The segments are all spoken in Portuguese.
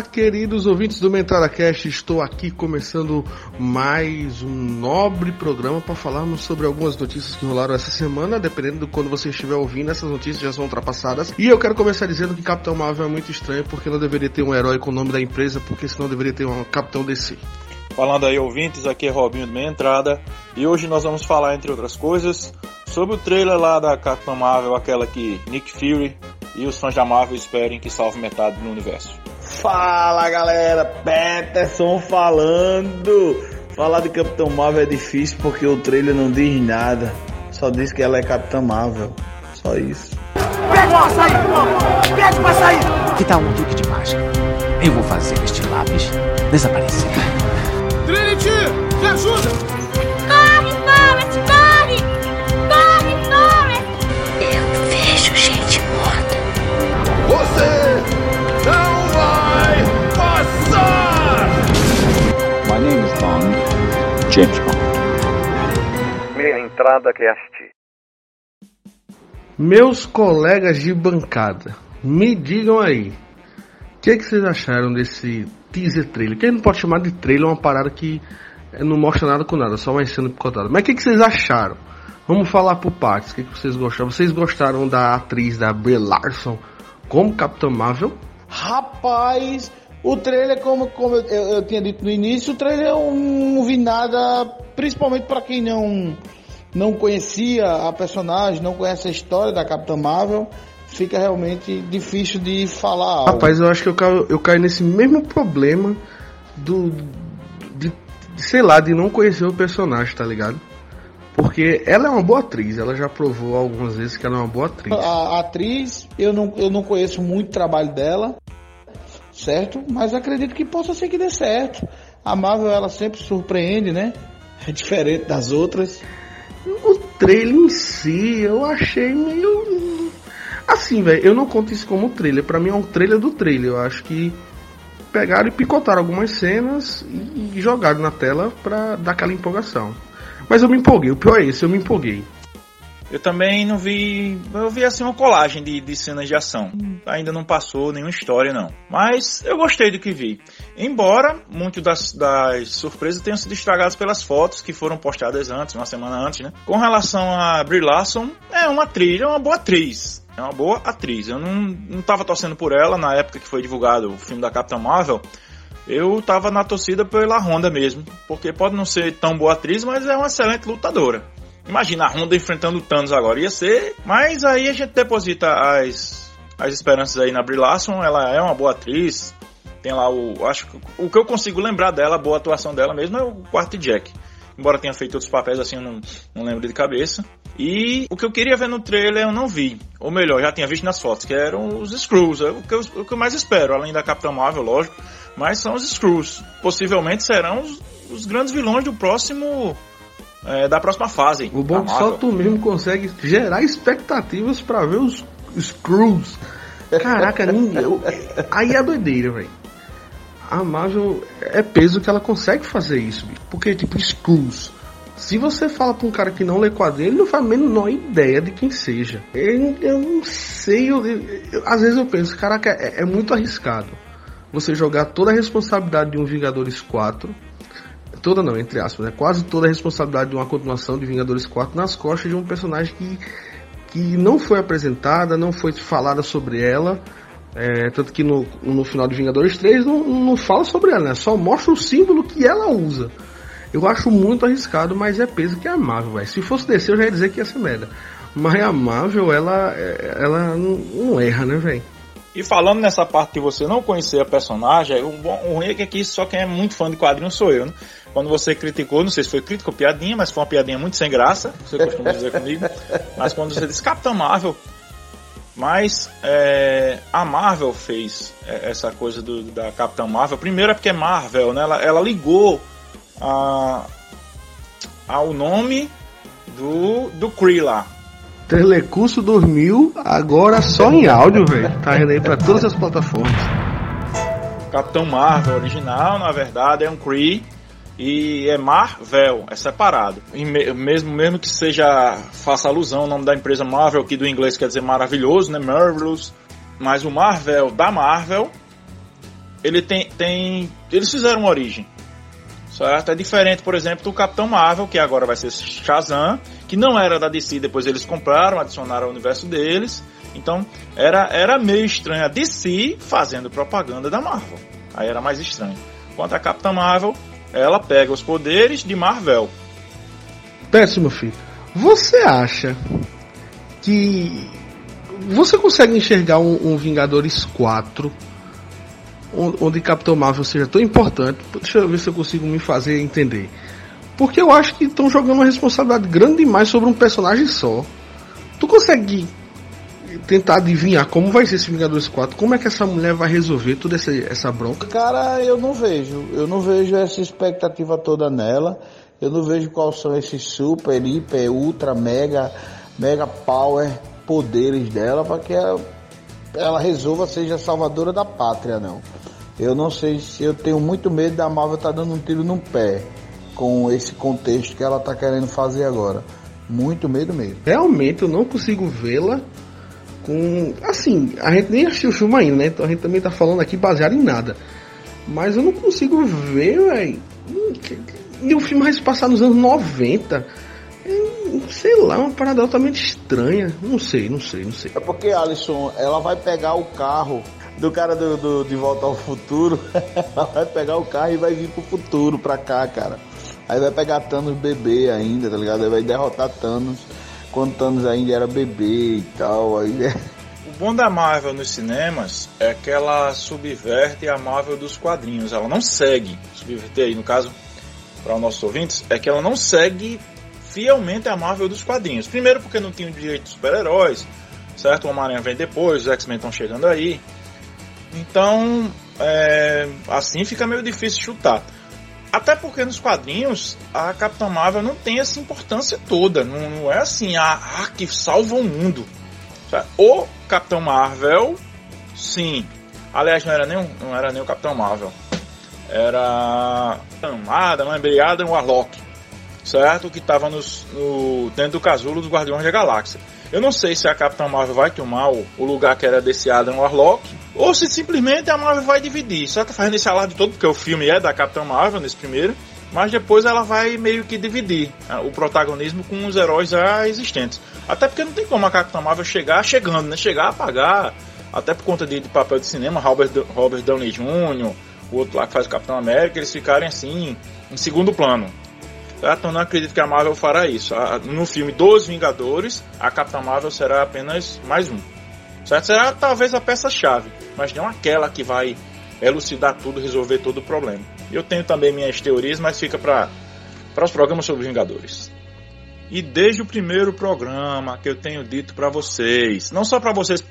Olá, queridos ouvintes do Mentada Cast. Estou aqui começando mais um nobre programa para falarmos sobre algumas notícias que rolaram essa semana. Dependendo de quando você estiver ouvindo, essas notícias já são ultrapassadas. E eu quero começar dizendo que Capitão Marvel é muito estranho porque não deveria ter um herói com o nome da empresa, porque senão deveria ter um Capitão DC. Falando aí, ouvintes, aqui é Robinho do Meia Entrada. E hoje nós vamos falar, entre outras coisas, sobre o trailer lá da Capitão Marvel, aquela que Nick Fury e os fãs da Marvel esperem que salve metade do universo. Fala galera, Peterson falando. Falar de Capitão Marvel é difícil porque o trailer não diz nada. Só diz que ela é Capitã Marvel. Só isso. Pega o açaí, pega o açaí. Que tal um truque de mágica? Eu vou fazer este lápis desaparecer. Trinity, me ajuda. Meia entrada cast. Meus colegas de bancada, me digam aí, o que, é que vocês acharam desse teaser trailer? Que não pode chamar de trailer uma parada que não mostra nada com nada, só vai sendo picotado. Mas o que, que vocês acharam? Vamos falar por partes. O que, que vocês gostaram? Vocês gostaram da atriz da Brie Larson como Capitã Marvel? Rapaz, o trailer, como, como eu, eu- eu tinha dito no início, o trailer eu não vi nada, principalmente para quem não, não conhecia a personagem, não conhece a história da Capitã Marvel, fica realmente difícil de falar algo. Rapaz, eu acho que eu caio, eu caio nesse mesmo problema do. De, de, sei lá, de não conhecer o personagem, tá ligado? Porque ela é uma boa atriz, ela já provou algumas vezes que ela é uma boa atriz. A, a atriz, eu não, eu não conheço muito o trabalho dela, certo? Mas acredito que possa ser que dê certo. A Marvel, ela sempre surpreende, né? É diferente das outras. O trailer em si, eu achei meio. Assim, velho, eu não conto isso como trailer. Pra mim é um trailer do trailer. Eu acho que pegaram e picotaram algumas cenas e, jogaram na tela pra dar aquela empolgação. Mas eu me empolguei, o pior é esse, eu me empolguei. Eu também não vi. Eu vi assim uma colagem de, de cenas de ação. Ainda não passou nenhuma história, não. Mas eu gostei do que vi. Embora muito das, das surpresas tenham sido estragadas pelas fotos que foram postadas antes, uma semana antes, né? Com relação a Brie Larson, é uma atriz, é uma boa atriz. É uma boa atriz. Eu não, não tava torcendo por ela na época que foi divulgado o filme da Capitã Marvel. Eu tava na torcida pela Honda mesmo. Porque pode não ser tão boa atriz, mas é uma excelente lutadora. Imagina a Honda enfrentando o Thanos agora. Ia ser. Mas aí a gente deposita as, as esperanças aí na Brie Larson. Ela é uma boa atriz. Tem lá o. Acho que o que eu consigo lembrar dela, a boa atuação dela mesmo, é o quarto Jack. Embora tenha feito outros papéis assim, eu não, não lembro de cabeça. E o que eu queria ver no trailer eu não vi. Ou melhor, já tinha visto nas fotos, que eram os Screws. É o que eu, o que eu mais espero, além da Capitã Marvel, lógico. Mas são os Screws. Possivelmente serão os, os grandes vilões do próximo. É, da próxima fase. O bom que só tu mesmo consegue gerar expectativas pra ver os, Screws. Caraca, ninguém. aí é doideira, velho. A Marvel é peso que ela consegue fazer isso, bicho. Porque, tipo, Screws. Se você fala pra um cara que não lê quadrinho, ele não faz a menor ideia de quem seja. Eu, eu não sei, eu- eu- às vezes eu penso, caraca, é, é muito arriscado você jogar toda a responsabilidade de um Vingadores 4 toda não, entre aspas, né? Quase toda a responsabilidade de uma continuação de Vingadores 4 nas costas de um personagem que, que não foi apresentada, não foi falada sobre ela. É, tanto que no, no final de Vingadores 3 não, não fala sobre ela, né? Só mostra o símbolo que ela usa. Eu acho muito arriscado, mas é peso que é a Marvel, velho. Se fosse descer, eu já ia dizer que ia ser merda. Mas a Marvel, ela, é- ela não, não erra, né, velho? E falando nessa parte de você não conhecer a personagem, o, bom, o ruim é que aqui só quem é muito fã de quadrinhos sou eu, né? Quando você criticou, não sei se foi crítica ou piadinha, mas foi uma piadinha muito sem graça, você costuma dizer comigo. Mas quando você disse Capitão Marvel, mas é, a Marvel fez é, essa coisa do, da Capitã Marvel. Primeiro é porque é Marvel, né? Ela, ela ligou a, ao nome do, do Kree lá. Telecurso 2000, agora só em áudio, velho. Tá indo aí pra todas as plataformas. Capitão Marvel original, na verdade, é um Kree e é Marvel, é separado. E me- mesmo, mesmo que seja, faça alusão ao nome da empresa Marvel, que do inglês quer dizer maravilhoso, né? Marvelous. Mas o Marvel da Marvel ele tem, tem. Eles fizeram uma origem. Certo? É diferente, por exemplo, do Capitão Marvel, que agora vai ser Shazam, que não era da DC, depois eles compraram, adicionaram ao universo deles. Então era, era meio estranho a DC fazendo propaganda da Marvel. Aí era mais estranho. Quanto a Capitã Marvel, ela pega os poderes de Marvel. Péssimo, filho. Você acha que. Você consegue enxergar um, um Vingadores 4 onde Capitão Marvel seja tão importante? Deixa eu ver se eu consigo me fazer entender. Porque eu acho que estão jogando uma responsabilidade grande demais sobre um personagem só. Tu consegue tentar adivinhar como vai ser esse Vingadores 4? Como é que essa mulher vai resolver toda essa, essa bronca? Cara, eu não vejo. Eu não vejo essa expectativa toda nela. Eu não vejo quais são esses super, hiper, ultra, mega, mega power poderes dela para que ela, ela resolva seja salvadora da pátria, não. Eu não sei se eu tenho muito medo da Marvel estar tá dando um tiro no pé com esse contexto que ela está querendo fazer agora. Muito medo mesmo. Realmente eu não consigo vê-la com. Assim, a gente nem assistiu o filme ainda, né? Então a gente também tá falando aqui baseado em nada. Mas eu não consigo ver, velho. E o filme vai se passar nos anos 90. Sei lá, uma parada altamente estranha. Não sei, não sei, não sei. É porque, Alisson, ela vai pegar o carro do cara do, do, de volta ao futuro. ela vai pegar o carro e vai vir pro futuro, pra cá, cara. Aí vai pegar Thanos bebê ainda, tá ligado? Aí vai derrotar Thanos quando Thanos ainda era bebê e tal. Aí... O bom da Marvel nos cinemas é que ela subverte a Marvel dos quadrinhos. Ela não segue, subverter aí no caso, para os nossos ouvintes, é que ela não segue fielmente a Marvel dos quadrinhos. Primeiro porque não tinha o direito de super-heróis, certo? O Homem-Aranha vem depois, os X-Men estão chegando aí. Então, é, assim fica meio difícil chutar. Até porque nos quadrinhos a Capitã Marvel não tem essa importância toda. Não, não é assim, a, a que salva o mundo. O Capitão Marvel, sim. Aliás, não era nem, não era nem o Capitão Marvel. Era Adam, lembrei Adam Warlock. Certo? Que estava no, dentro do casulo dos Guardiões da Galáxia. Eu não sei se a Capitã Marvel vai tomar o, o lugar que era desse Adam Warlock ou se simplesmente a Marvel vai dividir. Só tá fazendo esse alarde todo porque o filme é da Capitã Marvel nesse primeiro, mas depois ela vai meio que dividir né, o protagonismo com os heróis já existentes. Até porque não tem como a Capitã Marvel chegar chegando, né? Chegar a apagar, até por conta de, de papel de cinema, Robert, Robert Downey Jr., o outro lá que faz o Capitão América, eles ficarem assim em segundo plano. Então não acredito que a Marvel fará isso. No filme dos Vingadores, a Capitã Marvel será apenas mais um. Certo? Será talvez a peça-chave, mas não aquela que vai elucidar tudo, resolver todo o problema. Eu tenho também minhas teorias, mas fica para os programas sobre os Vingadores. E desde o primeiro programa que eu tenho dito para vocês, não só para vocês,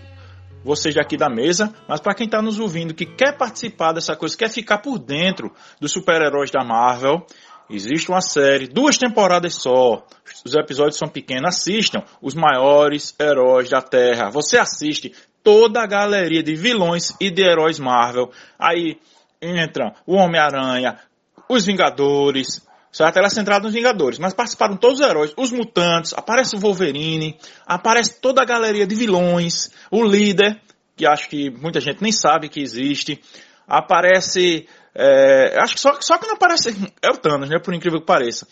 vocês daqui da mesa, mas para quem está nos ouvindo que quer participar dessa coisa, quer ficar por dentro dos super-heróis da Marvel, Existe uma série, duas temporadas só. Os episódios são pequenos. Assistam os maiores heróis da Terra. Você assiste toda a galeria de vilões e de heróis Marvel. Aí entra o Homem-Aranha, os Vingadores, certo? Ela é centrada nos Vingadores, mas participaram todos os heróis, os mutantes, aparece o Wolverine, aparece toda a galeria de vilões, o líder, que acho que muita gente nem sabe que existe, aparece é, acho que só, só que não aparece. É o Thanos, né? Por incrível que pareça.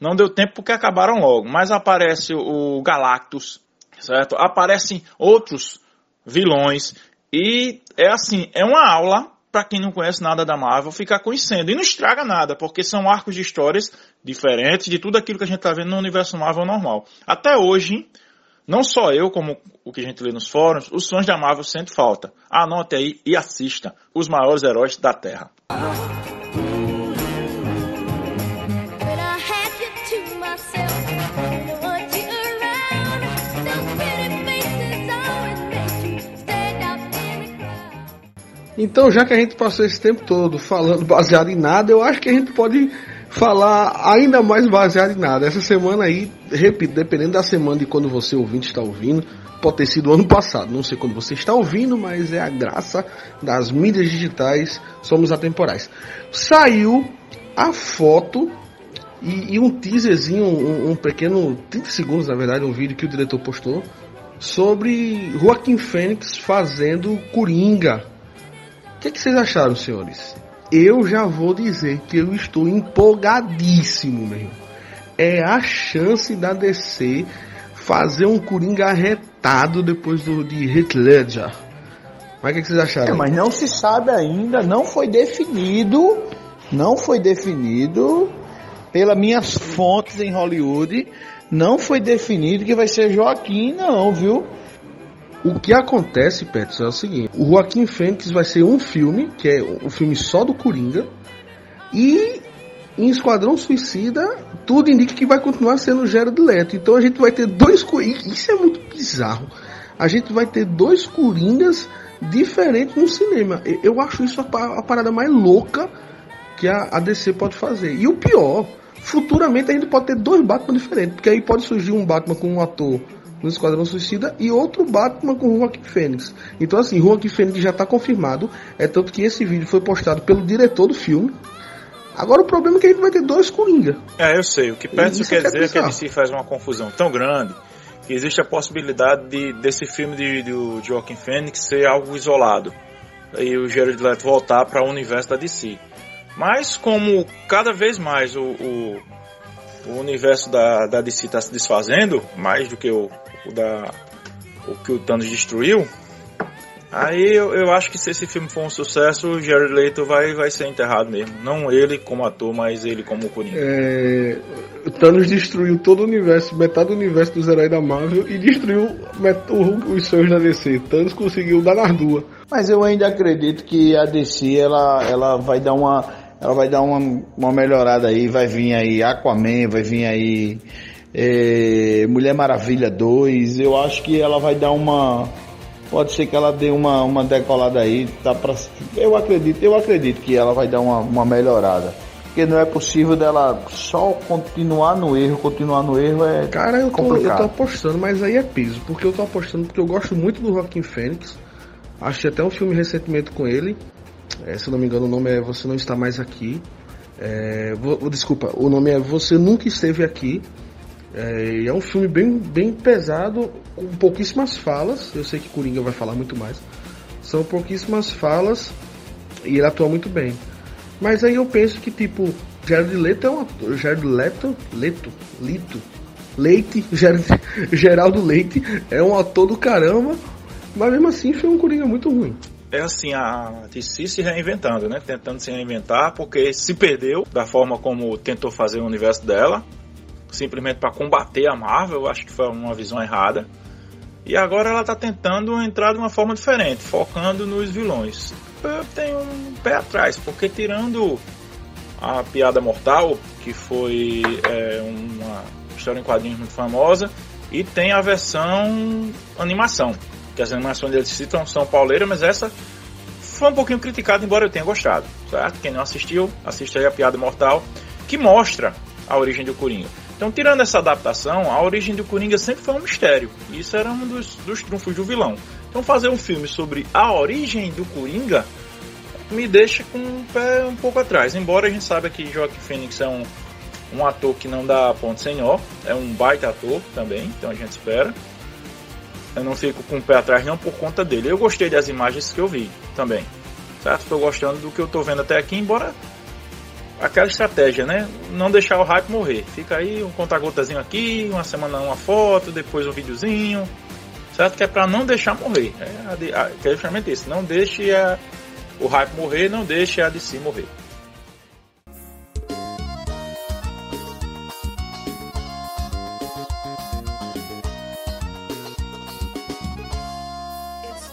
Não deu tempo porque acabaram logo. Mas aparece o Galactus, certo? Aparecem outros vilões. E é assim, é uma aula para quem não conhece nada da Marvel ficar conhecendo. E não estraga nada, porque são arcos de histórias diferentes de tudo aquilo que a gente está vendo no universo Marvel normal. Até hoje, não só eu, como o que a gente lê nos fóruns, os fãs da Marvel sentem falta. Anote aí e assista os maiores heróis da Terra. Então, já que a gente passou esse tempo todo falando baseado em nada, eu acho que a gente pode falar ainda mais baseado em nada. Essa semana aí, repito, dependendo da semana de quando você ouvinte está ouvindo, pode ter sido ano passado. Não sei quando você está ouvindo, mas é a graça das mídias digitais, somos atemporais. Saiu a foto e, e um teaserzinho, um, um, pequeno 30 segundos, na verdade, um vídeo que o diretor postou sobre Joaquim Fênix fazendo Coringa que, que vocês acharam, senhores? Eu já vou dizer que eu estou empolgadíssimo, meu. É a chance da DC fazer um Coringa arretado depois do de Heath Ledger. Mas o que, que vocês acharam? É, mas não se sabe ainda, não foi definido, não foi definido pelas minhas fontes em Hollywood, não foi definido que vai ser Joaquim, não, viu? O que acontece, Petros, é o seguinte: o Joaquim Fênix vai ser um filme, que é um filme só do Coringa, e em Esquadrão Suicida, tudo indica que vai continuar sendo o Jared Leto. Então a gente vai ter dois. Isso é muito bizarro. A gente vai ter dois Coringas diferentes no cinema. Eu acho isso a, parada mais louca que a DC pode fazer. E o pior, futuramente a gente pode ter dois Batman diferentes. Porque aí pode surgir um Batman com um ator no Esquadrão Suicida e outro Batman com o Joaquim Fênix. Então assim, Joaquim Fênix já está confirmado, é tanto que esse vídeo foi postado pelo diretor do filme. Agora o problema é que a gente vai ter dois Coringa. É, eu sei. O que Petson quer dizer é que a DC faz uma confusão tão grande que existe a possibilidade de, desse filme de, de, de Joaquim Fênix ser algo isolado. E o Jared Leto voltar para o universo da DC. Mas como cada vez mais o, o, o universo da, da DC está se desfazendo, mais do que o, o, da, o que o Thanos destruiu, aí eu, eu acho que se esse filme for um sucesso, o Jared Leto vai, vai ser enterrado mesmo. Não ele como ator, mas ele como Coringa. É, o Thanos destruiu todo o universo, metade do universo dos heróis da Marvel e destruiu os sonhos da DC. Thanos conseguiu dar nas duas. Mas eu ainda acredito que a DC ela, ela vai dar uma ela vai dar uma, uma melhorada aí, vai vir aí Aquaman, vai vir aí é, Mulher Maravilha 2, eu acho que ela vai dar uma pode ser que ela dê uma, uma decolada aí, tá pra, eu acredito, eu acredito que ela vai dar uma, uma melhorada. Porque não é possível dela só continuar no erro, continuar no erro é Cara, eu tô, complicado. eu tô apostando, mas aí é piso, porque eu tô apostando porque eu gosto muito do Joaquim Fênix. Achei até um filme recentemente com ele. É, se não me engano, o nome é Você Não Está Mais Aqui. É, vou, desculpa, o nome é Você Nunca Esteve Aqui. É, é um filme bem, bem pesado, com pouquíssimas falas. Eu sei que Coringa vai falar muito mais. São pouquíssimas falas e ele atua muito bem. Mas aí eu penso que, tipo, Jared Leto é um ator. Jared Leto? Leto? Lito? Leite? Geraldo Leite é um ator do caramba. Mas mesmo assim foi um Coringa muito ruim é assim, a DC se reinventando, né? Tentando se reinventar, porque se perdeu da forma como tentou fazer o universo dela, simplesmente para combater a Marvel, eu acho que foi uma visão errada. E agora ela está tentando entrar de uma forma diferente, focando nos vilões. Eu tenho um pé atrás, porque tirando a Piada Mortal, que foi é, uma história em quadrinhos muito famosa, e tem a versão animação, que as animações deles citam são pauleiras, mas essa foi um pouquinho criticada, embora eu tenha gostado, certo? Quem não assistiu, assiste aí a Piada Mortal, que mostra a origem do Coringa. Então, tirando essa adaptação, a origem do Coringa sempre foi um mistério. E isso era um dos, dos trunfos do vilão. Então, fazer um filme sobre a origem do Coringa me deixa com o pé um pouco atrás. Embora a gente saiba que Joaquim Phoenix é um, um ator que não dá ponto sem nó, é um baita ator também, então a gente espera eu não fico com o pé atrás não por conta dele. Eu gostei das imagens que eu vi também, certo? Estou gostando do que eu estou vendo até aqui, embora aquela estratégia, né? Não deixar o hype morrer. Fica aí um conta-gotazinho aqui, uma semana uma foto, depois um videozinho, certo? Que é para não deixar morrer. É, é justamente isso. Não deixe a, o hype morrer, não deixe a DC morrer.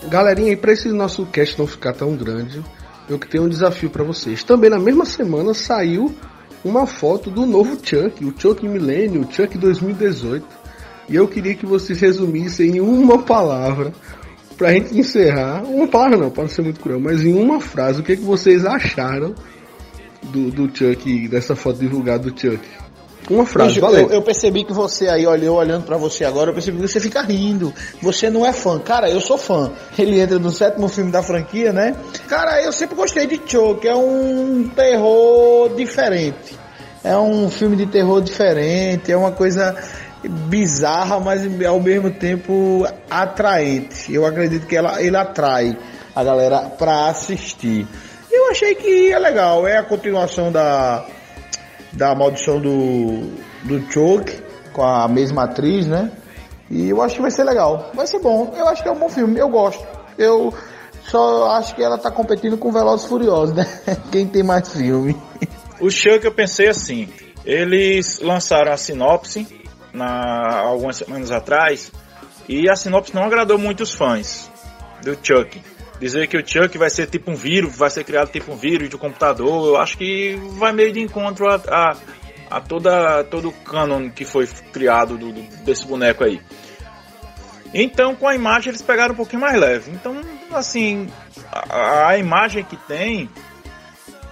Galerinha, e para esse nosso cast não ficar tão grande, eu tenho um desafio para vocês. Também na mesma semana saiu uma foto do novo Chuck, o Chuck Millennium, o Chuck 2018. E eu queria que vocês resumissem em uma palavra pra gente encerrar. Uma palavra não, pode ser muito cruel, mas em uma frase, o que, que vocês acharam do, do Chuck, dessa foto divulgada do Chuck? Uma frase, Bicho, valeu. Eu, eu, percebi que você aí, olha, eu olhando para você agora, eu percebi que você fica rindo. Você não é fã. Cara, eu sou fã. Ele entra no sétimo filme da franquia, né? Cara, eu sempre gostei de Choke. É um terror diferente. É um filme de terror diferente. É uma coisa bizarra, mas ao mesmo tempo atraente. Eu acredito que ela, ele atrai a galera pra assistir. Eu achei que é legal, é a continuação da, da maldição do, do Choke, com a mesma atriz, né? E eu acho que vai ser legal, vai ser bom, eu acho que é um bom filme, eu gosto. Eu só acho que ela tá competindo com Velozes Furiosos, né? Quem tem mais filme. O Chuck eu pensei assim, eles lançaram a sinopse na, algumas semanas atrás e a sinopse não agradou muito os fãs do Chuck. Dizer que o Chuck vai ser tipo um vírus, vai ser criado tipo um vírus de computador, eu acho que vai meio de encontro a, a, a toda, todo o canon que foi criado do, do, desse boneco aí. Então, com a imagem, eles pegaram um pouquinho mais leve. Então, assim, a, a imagem que tem,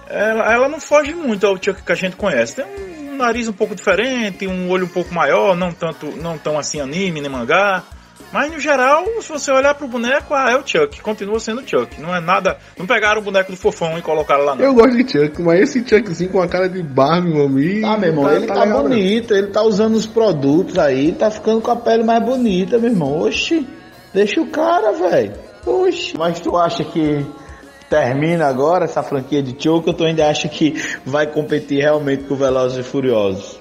ela, ela, não foge muito ao Chuck que a gente conhece. Tem um nariz um pouco diferente, um olho um pouco maior, não tanto, não tão assim anime nem mangá. Mas no geral, se você olhar pro boneco, ah, é o Chuck, continua sendo o Chuck. Não é nada. Não pegaram o boneco do fofão e colocaram lá não. Eu gosto de Chuck, mas esse Chuckzinho com a cara de Barbie, meu amigo. Ah, meu irmão, tá, ele tá, tá bonito, ele tá usando os produtos aí, tá ficando com a pele mais bonita, meu irmão. Oxi, deixa o cara, velho. Oxi. Mas tu acha que termina agora essa franquia de Choke, eu tu ainda acha que vai competir realmente com Velozes e Furiosos?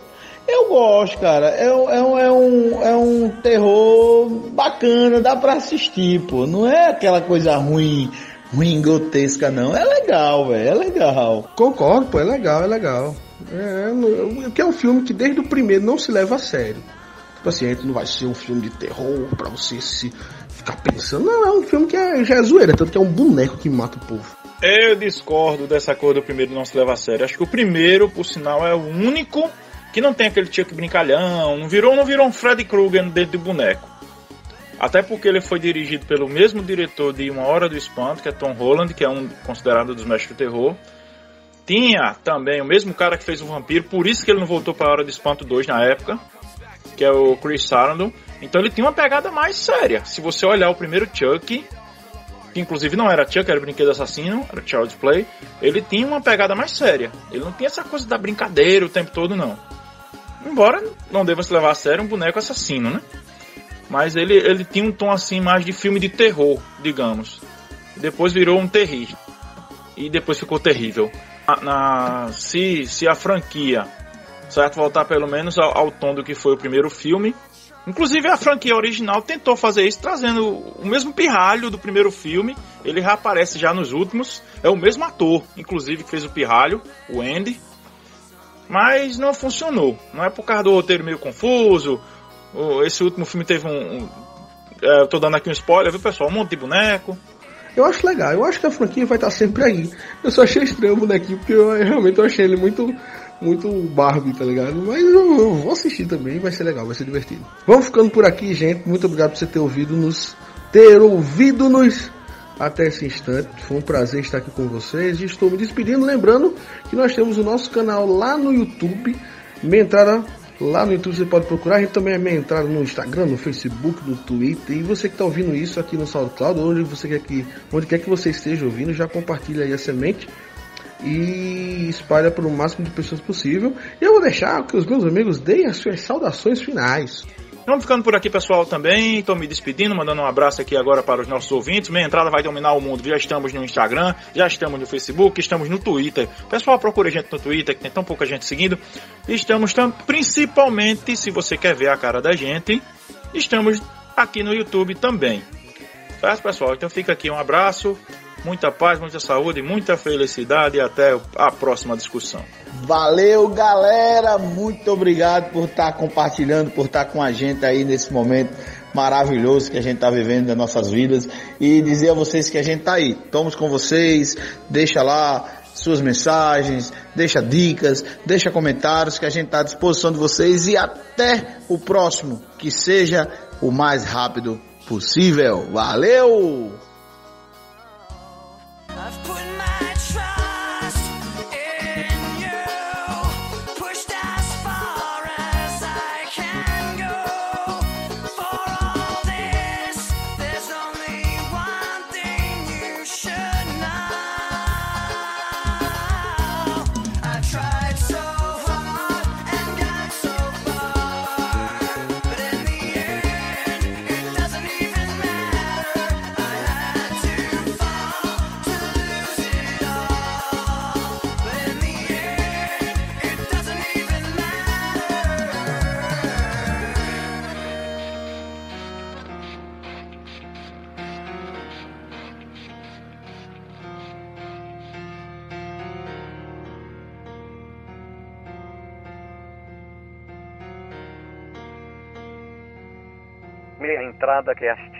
Eu gosto, cara. É, é, um, é, um, é um terror bacana, dá pra assistir, pô. Não é aquela coisa ruim, ruim, grotesca, não. É legal, velho. É legal. Concordo, pô. É legal, é legal. É, que é um filme que desde o primeiro não se leva a sério. Tipo assim, não vai ser um filme de terror pra você se ficar pensando. Não, é um filme que é, já é zoeira, tanto que é um boneco que mata o povo. Eu discordo dessa cor do primeiro não se leva a sério. Acho que o primeiro, por sinal, é o único que não tem aquele Chuck brincalhão, não virou, não virou um Freddy Krueger dentro de boneco. Até porque ele foi dirigido pelo mesmo diretor de Uma Hora do Espanto, que é Tom Holland, que é um considerado dos mestres do terror. Tinha também o mesmo cara que fez o Vampiro, por isso que ele não voltou para a Hora do Espanto 2 na época, que é o Chris Sarandon. Então ele tinha uma pegada mais séria. Se você olhar o primeiro Chuck, que inclusive não era Chuck, era Brinquedo Assassino, era Child's Play, ele tinha uma pegada mais séria. Ele não tinha essa coisa da brincadeira o tempo todo, não. Embora não deva se levar a sério um boneco assassino, né? Mas ele, ele tinha um tom assim mais de filme de terror, digamos. Depois virou um terrível. E depois ficou terrível. Na, na, se, se a franquia, certo, voltar pelo menos ao, ao tom do que foi o primeiro filme, Inclusive a franquia original tentou fazer isso, trazendo o mesmo pirralho do primeiro filme. Ele reaparece já nos últimos. É o mesmo ator, inclusive, que fez o pirralho, o Andy. Mas não funcionou. Não é por causa do roteiro meio confuso. Esse último filme teve um. um é, eu tô dando aqui um spoiler, viu pessoal? Um monte de boneco. Eu acho legal, eu acho que a franquia vai estar sempre aí. Eu só achei estranho o bonequinho, porque eu realmente eu achei ele muito muito Barbie, tá ligado? Mas eu, eu, vou assistir também, vai ser legal, vai ser divertido. Vamos ficando por aqui, gente. Muito obrigado por você ter ouvido nos. Ter ouvido nos até esse instante. Foi um prazer estar aqui com vocês. E estou me despedindo, lembrando que nós temos o nosso canal lá no YouTube. Minha entrada lá no YouTube você pode procurar. Gente também é minha entrada no Instagram, no Facebook, no Twitter. E você que está ouvindo isso aqui no SoundCloud, onde você quer que, onde quer que você esteja ouvindo, já compartilha aí a semente e espalha para o máximo de pessoas possível. E eu vou deixar que os meus amigos deem as suas saudações finais. Vamos ficando por aqui, pessoal, também. Estou me despedindo, mandando um abraço aqui agora para os nossos ouvintes. Minha entrada vai dominar o mundo. Já estamos no Instagram, já estamos no Facebook, estamos no Twitter. Pessoal, procure a gente no Twitter, que tem tão pouca gente seguindo. Estamos tam, principalmente, se você quer ver a cara da gente, estamos aqui no YouTube também. Certo, pessoal? Então fica aqui um abraço, muita paz, muita saúde, muita felicidade e até a próxima discussão. Valeu, galera! Muito obrigado por estar compartilhando, por estar com a gente aí nesse momento maravilhoso que a gente está vivendo nas nossas vidas e dizer a vocês que a gente está aí. Estamos com vocês, deixa lá suas mensagens, deixa dicas, deixa comentários que a gente está à disposição de vocês e até o próximo, que seja o mais rápido possível. Valeu! Meia entrada cast.